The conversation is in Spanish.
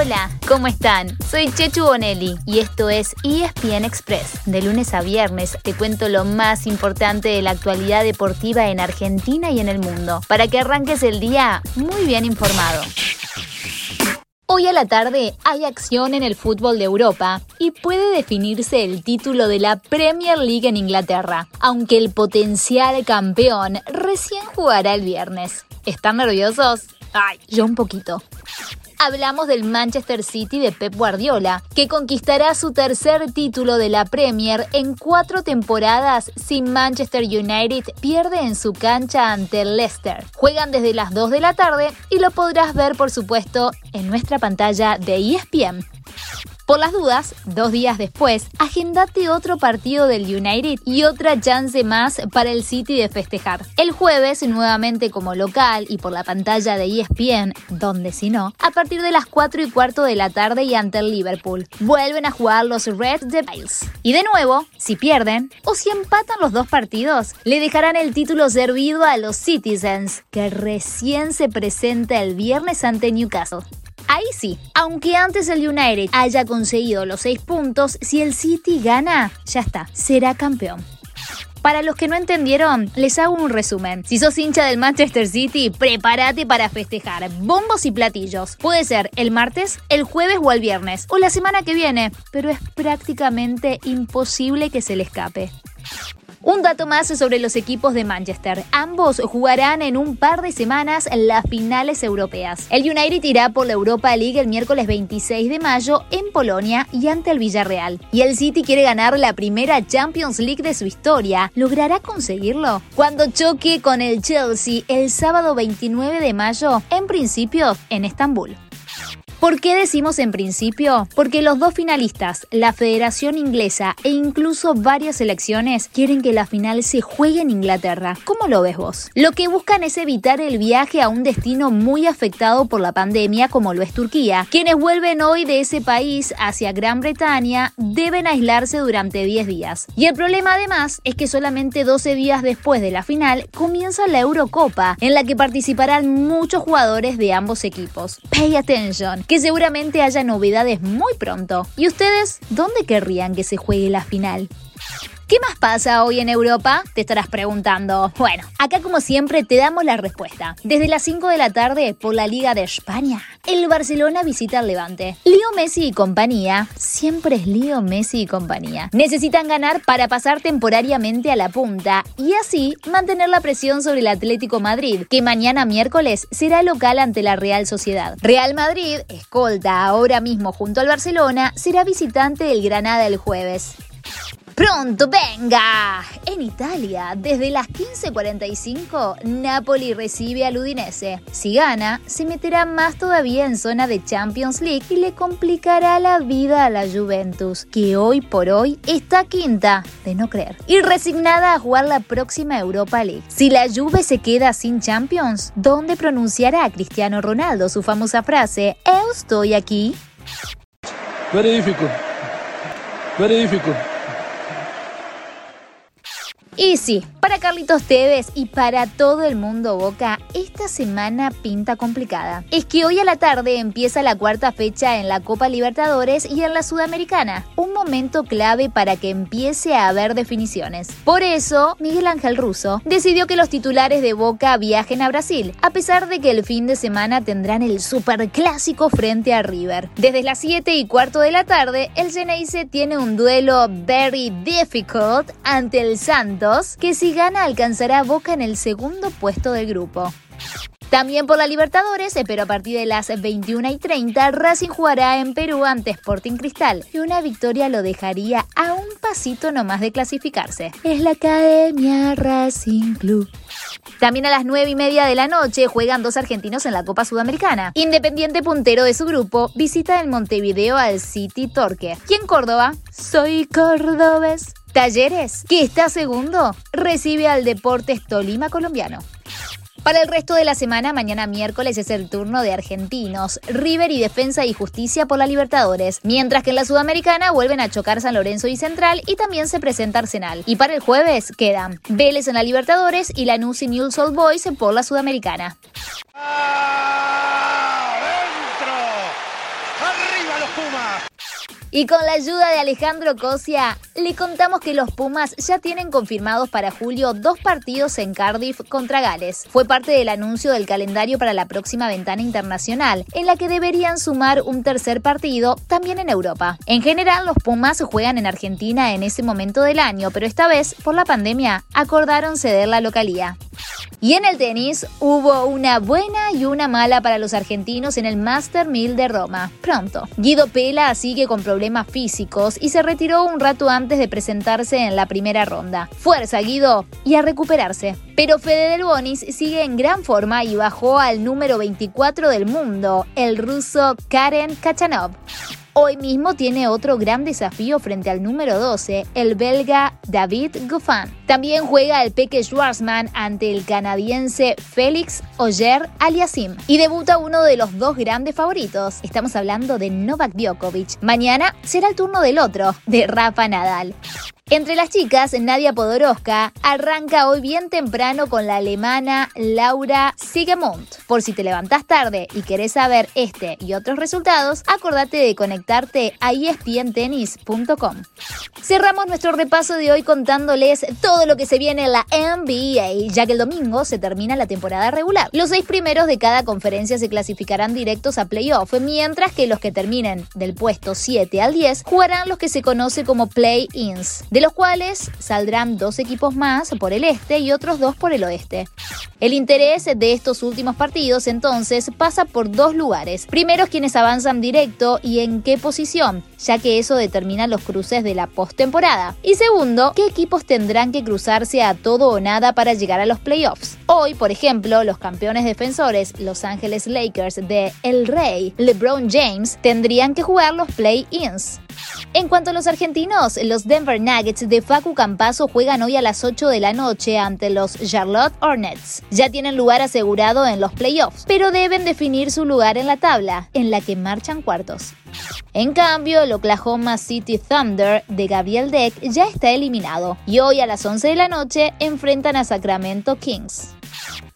Hola, ¿cómo están? Soy Chechu Bonelli y esto es ESPN Express. De lunes a viernes te cuento lo más importante de la actualidad deportiva en Argentina y en el mundo, para que arranques el día muy bien informado. Hoy a la tarde hay acción en el fútbol de Europa y puede definirse el título de la Premier League en Inglaterra, aunque el potencial campeón recién jugará el viernes. ¿Están nerviosos? Ay, yo un poquito hablamos del Manchester City de Pep Guardiola, que conquistará su tercer título de la Premier en cuatro temporadas si Manchester United pierde en su cancha ante Leicester. Juegan desde las 2 de la tarde y lo podrás ver por supuesto en nuestra pantalla de ESPN. Por las dudas, dos días después, agendate otro partido del United y otra chance más para el City de festejar. El jueves, nuevamente como local y por la pantalla de ESPN, donde si no, a partir de las 4 y cuarto de la tarde y ante el Liverpool. Vuelven a jugar los Reds de Bales. Y de nuevo, si pierden o si empatan los dos partidos, le dejarán el título servido a los Citizens, que recién se presenta el viernes ante Newcastle. Ahí sí, aunque antes el United haya conseguido los 6 puntos, si el City gana, ya está, será campeón. Para los que no entendieron, les hago un resumen. Si sos hincha del Manchester City, prepárate para festejar. Bombos y platillos. Puede ser el martes, el jueves o el viernes, o la semana que viene, pero es prácticamente imposible que se le escape. Un dato más sobre los equipos de Manchester. Ambos jugarán en un par de semanas las finales europeas. El United irá por la Europa League el miércoles 26 de mayo en Polonia y ante el Villarreal. Y el City quiere ganar la primera Champions League de su historia. ¿Logrará conseguirlo? Cuando choque con el Chelsea el sábado 29 de mayo, en principio en Estambul. ¿Por qué decimos en principio? Porque los dos finalistas, la Federación Inglesa e incluso varias selecciones, quieren que la final se juegue en Inglaterra. ¿Cómo lo ves vos? Lo que buscan es evitar el viaje a un destino muy afectado por la pandemia como lo es Turquía. Quienes vuelven hoy de ese país hacia Gran Bretaña deben aislarse durante 10 días. Y el problema además es que solamente 12 días después de la final comienza la Eurocopa, en la que participarán muchos jugadores de ambos equipos. Pay attention que seguramente haya novedades muy pronto. ¿Y ustedes dónde querrían que se juegue la final? ¿Qué más pasa hoy en Europa? Te estarás preguntando. Bueno, acá como siempre te damos la respuesta. Desde las 5 de la tarde por la Liga de España, el Barcelona visita al Levante. Leo Messi y compañía, siempre es Leo Messi y compañía, necesitan ganar para pasar temporariamente a la punta y así mantener la presión sobre el Atlético Madrid, que mañana miércoles será local ante la Real Sociedad. Real Madrid, escolta ahora mismo junto al Barcelona, será visitante del Granada el jueves. Pronto, venga. En Italia, desde las 15:45, Napoli recibe al Udinese. Si gana, se meterá más todavía en zona de Champions League y le complicará la vida a la Juventus, que hoy por hoy está quinta, de no creer, y resignada a jugar la próxima Europa League. Si la Juve se queda sin Champions, ¿dónde pronunciará a Cristiano Ronaldo su famosa frase, Eu estoy aquí? Very difficult. Very difficult. Y sí, para Carlitos Tevez y para todo el mundo Boca, esta semana pinta complicada. Es que hoy a la tarde empieza la cuarta fecha en la Copa Libertadores y en la Sudamericana, momento clave para que empiece a haber definiciones. Por eso, Miguel Ángel Russo decidió que los titulares de Boca viajen a Brasil, a pesar de que el fin de semana tendrán el superclásico frente a River. Desde las 7 y cuarto de la tarde, el Geneise tiene un duelo very difficult ante el Santos que si gana alcanzará Boca en el segundo puesto del grupo. También por la Libertadores, pero a partir de las 21 y 30, Racing jugará en Perú ante Sporting Cristal y una victoria lo dejaría a un pasito nomás de clasificarse. Es la Academia Racing Club. También a las 9 y media de la noche juegan dos argentinos en la Copa Sudamericana. Independiente puntero de su grupo visita el Montevideo al City Torque. ¿Quién Córdoba? Soy cordobés. Talleres, que está segundo, recibe al Deportes Tolima colombiano. Para el resto de la semana, mañana miércoles es el turno de argentinos, River y Defensa y Justicia por la Libertadores, mientras que en la Sudamericana vuelven a chocar San Lorenzo y Central y también se presenta Arsenal. Y para el jueves quedan Vélez en la Libertadores y Lanús y Newell's Old Boys por la Sudamericana. ¡Adentro! Y con la ayuda de Alejandro Cosia, le contamos que los Pumas ya tienen confirmados para julio dos partidos en Cardiff contra Gales. Fue parte del anuncio del calendario para la próxima ventana internacional, en la que deberían sumar un tercer partido también en Europa. En general, los Pumas juegan en Argentina en ese momento del año, pero esta vez, por la pandemia, acordaron ceder la localía. Y en el tenis hubo una buena y una mala para los argentinos en el Master 1000 de Roma. Pronto. Guido Pela sigue con problemas físicos y se retiró un rato antes de presentarse en la primera ronda. Fuerza Guido y a recuperarse. Pero Fede Del Bonis sigue en gran forma y bajó al número 24 del mundo, el ruso Karen Kachanov. Hoy mismo tiene otro gran desafío frente al número 12, el belga David Goffin. También juega el Peque Schwarzman ante el canadiense Félix Oyer Aliasim y debuta uno de los dos grandes favoritos. Estamos hablando de Novak Djokovic. Mañana será el turno del otro, de Rafa Nadal. Entre las chicas, Nadia Podoroska arranca hoy bien temprano con la alemana Laura Sigemund. Por si te levantás tarde y querés saber este y otros resultados, acordate de conectarte a espntennis.com. Cerramos nuestro repaso de hoy contándoles todo lo que se viene en la NBA, ya que el domingo se termina la temporada regular. Los seis primeros de cada conferencia se clasificarán directos a playoff, mientras que los que terminen del puesto 7 al 10 jugarán los que se conoce como play-ins de los cuales saldrán dos equipos más por el este y otros dos por el oeste. El interés de estos últimos partidos entonces pasa por dos lugares. Primero quienes avanzan directo y en qué posición, ya que eso determina los cruces de la postemporada. Y segundo, qué equipos tendrán que cruzarse a todo o nada para llegar a los playoffs. Hoy, por ejemplo, los campeones defensores Los Ángeles Lakers de El Rey, LeBron James, tendrían que jugar los play-ins. En cuanto a los argentinos, los Denver Nuggets de Facu Campaso juegan hoy a las 8 de la noche ante los Charlotte Hornets. Ya tienen lugar asegurado en los playoffs, pero deben definir su lugar en la tabla, en la que marchan cuartos. En cambio, el Oklahoma City Thunder de Gabriel Deck ya está eliminado y hoy a las 11 de la noche enfrentan a Sacramento Kings.